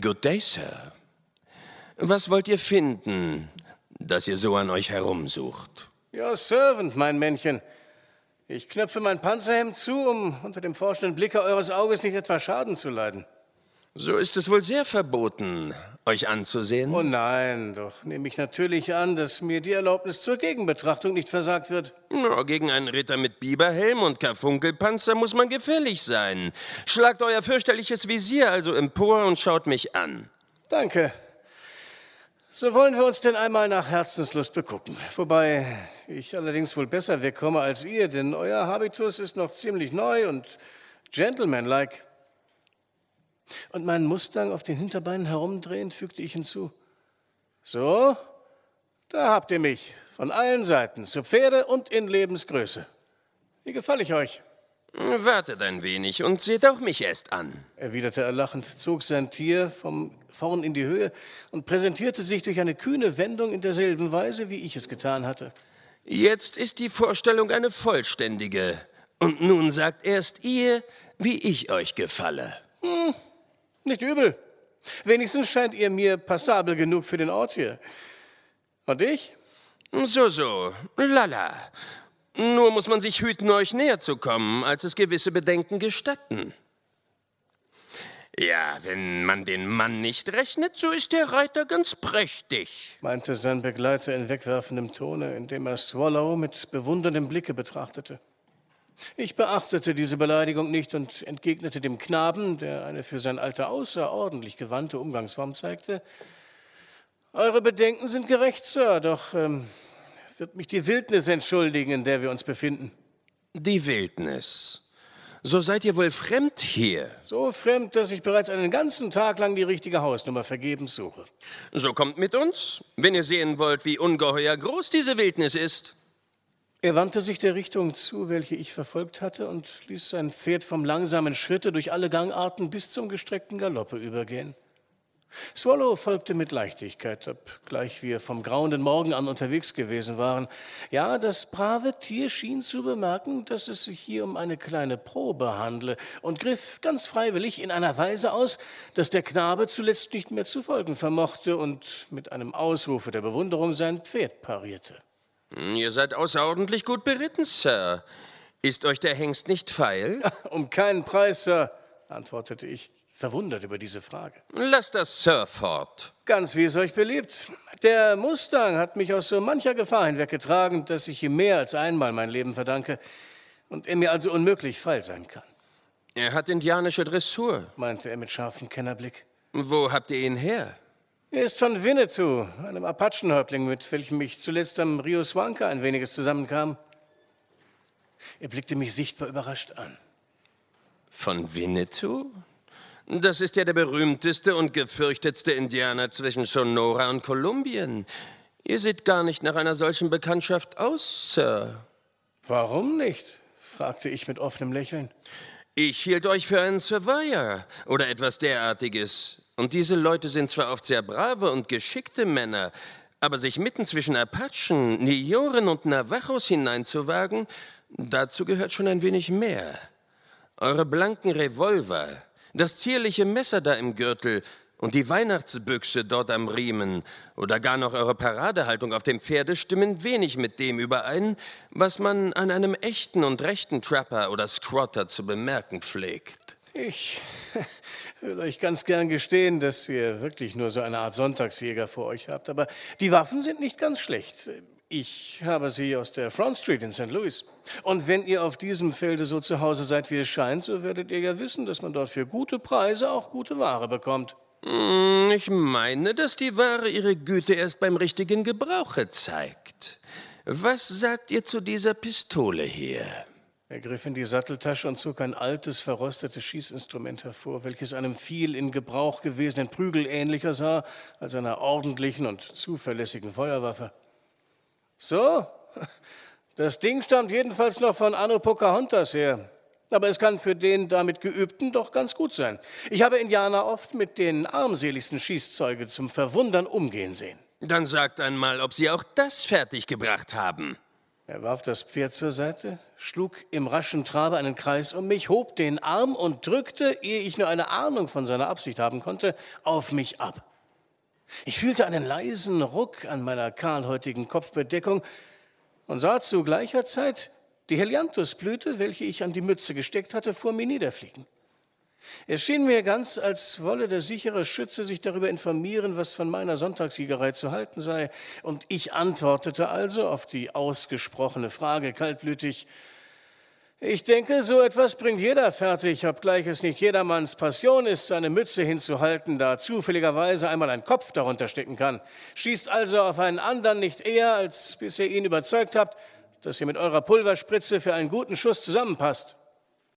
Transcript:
Good day, Sir. Was wollt ihr finden, dass ihr so an euch herumsucht? Your servant, mein Männchen. Ich knöpfe mein Panzerhemd zu, um unter dem forschenden Blicke eures Auges nicht etwa Schaden zu leiden. So ist es wohl sehr verboten, euch anzusehen. Oh nein, doch nehme ich natürlich an, dass mir die Erlaubnis zur Gegenbetrachtung nicht versagt wird. Na, gegen einen Ritter mit Biberhelm und Karfunkelpanzer muss man gefällig sein. Schlagt euer fürchterliches Visier also empor und schaut mich an. Danke. So wollen wir uns denn einmal nach Herzenslust begucken. Wobei ich allerdings wohl besser wegkomme als ihr, denn euer Habitus ist noch ziemlich neu und gentlemanlike. Und meinen Mustang auf den Hinterbeinen herumdrehend fügte ich hinzu. So, da habt ihr mich, von allen Seiten, zu Pferde und in Lebensgröße. Wie gefalle ich euch? Wartet ein wenig und seht auch mich erst an, erwiderte er lachend, zog sein Tier vom vorn in die Höhe und präsentierte sich durch eine kühne Wendung in derselben Weise, wie ich es getan hatte. Jetzt ist die Vorstellung eine vollständige. Und nun sagt erst ihr, wie ich euch gefalle. Hm, nicht übel. Wenigstens scheint ihr mir passabel genug für den Ort hier. Und ich? So, so. Lala. Nur muss man sich hüten, euch näher zu kommen, als es gewisse Bedenken gestatten. Ja, wenn man den Mann nicht rechnet, so ist der Reiter ganz prächtig, meinte sein Begleiter in wegwerfendem Tone, indem er Swallow mit bewunderndem Blicke betrachtete. Ich beachtete diese Beleidigung nicht und entgegnete dem Knaben, der eine für sein Alter außerordentlich gewandte Umgangsform zeigte, Eure Bedenken sind gerecht, Sir, doch ähm, wird mich die Wildnis entschuldigen, in der wir uns befinden. Die Wildnis. So seid ihr wohl fremd hier. So fremd, dass ich bereits einen ganzen Tag lang die richtige Hausnummer vergebens suche. So kommt mit uns, wenn ihr sehen wollt, wie ungeheuer groß diese Wildnis ist. Er wandte sich der Richtung zu, welche ich verfolgt hatte, und ließ sein Pferd vom langsamen Schritte durch alle Gangarten bis zum gestreckten Galoppe übergehen. Swallow folgte mit Leichtigkeit, obgleich wir vom grauenden Morgen an unterwegs gewesen waren. Ja, das brave Tier schien zu bemerken, dass es sich hier um eine kleine Probe handle und griff ganz freiwillig in einer Weise aus, dass der Knabe zuletzt nicht mehr zu folgen vermochte und mit einem Ausrufe der Bewunderung sein Pferd parierte. Ihr seid außerordentlich gut beritten, Sir. Ist euch der Hengst nicht feil? Um keinen Preis, Sir, antwortete ich, verwundert über diese Frage. Lasst das Sir fort. Ganz wie es euch beliebt. Der Mustang hat mich aus so mancher Gefahr hinweggetragen, dass ich ihm mehr als einmal mein Leben verdanke und er mir also unmöglich feil sein kann. Er hat indianische Dressur, meinte er mit scharfem Kennerblick. Wo habt ihr ihn her? Er ist von Winnetou, einem Apachenhäuptling, mit welchem ich zuletzt am Rio Swanka ein weniges zusammenkam. Er blickte mich sichtbar überrascht an. Von Winnetou? Das ist ja der berühmteste und gefürchtetste Indianer zwischen Sonora und Kolumbien. Ihr seht gar nicht nach einer solchen Bekanntschaft aus, Sir. Warum nicht? fragte ich mit offenem Lächeln. Ich hielt euch für einen Surveyor oder etwas derartiges. Und diese Leute sind zwar oft sehr brave und geschickte Männer, aber sich mitten zwischen Apachen, Nioren und Navajos hineinzuwagen, dazu gehört schon ein wenig mehr. Eure blanken Revolver, das zierliche Messer da im Gürtel und die Weihnachtsbüchse dort am Riemen oder gar noch eure Paradehaltung auf dem Pferde stimmen wenig mit dem überein, was man an einem echten und rechten Trapper oder Squatter zu bemerken pflegt. Ich will euch ganz gern gestehen, dass ihr wirklich nur so eine Art Sonntagsjäger vor euch habt, aber die Waffen sind nicht ganz schlecht. Ich habe sie aus der Front Street in St. Louis. Und wenn ihr auf diesem Felde so zu Hause seid, wie es scheint, so werdet ihr ja wissen, dass man dort für gute Preise auch gute Ware bekommt. Hm, ich meine, dass die Ware ihre Güte erst beim richtigen Gebrauche zeigt. Was sagt ihr zu dieser Pistole hier? Er griff in die Satteltasche und zog ein altes, verrostetes Schießinstrument hervor, welches einem viel in Gebrauch gewesenen Prügel ähnlicher sah als einer ordentlichen und zuverlässigen Feuerwaffe. So, das Ding stammt jedenfalls noch von Anno Pocahontas her. Aber es kann für den damit Geübten doch ganz gut sein. Ich habe Indianer oft mit den armseligsten Schießzeuge zum Verwundern umgehen sehen. Dann sagt einmal, ob Sie auch das fertiggebracht haben. Er warf das Pferd zur Seite, schlug im raschen Trabe einen Kreis um mich, hob den Arm und drückte, ehe ich nur eine Ahnung von seiner Absicht haben konnte, auf mich ab. Ich fühlte einen leisen Ruck an meiner kahlhäutigen Kopfbedeckung und sah zu gleicher Zeit die Helianthusblüte, welche ich an die Mütze gesteckt hatte, vor mir niederfliegen. Es schien mir ganz, als wolle der sichere Schütze sich darüber informieren, was von meiner Sonntagsjägerei zu halten sei. Und ich antwortete also auf die ausgesprochene Frage kaltblütig, ich denke, so etwas bringt jeder fertig, obgleich es nicht jedermanns Passion ist, seine Mütze hinzuhalten, da zufälligerweise einmal ein Kopf darunter stecken kann. Schießt also auf einen anderen nicht eher, als bis ihr ihn überzeugt habt, dass ihr mit eurer Pulverspritze für einen guten Schuss zusammenpasst.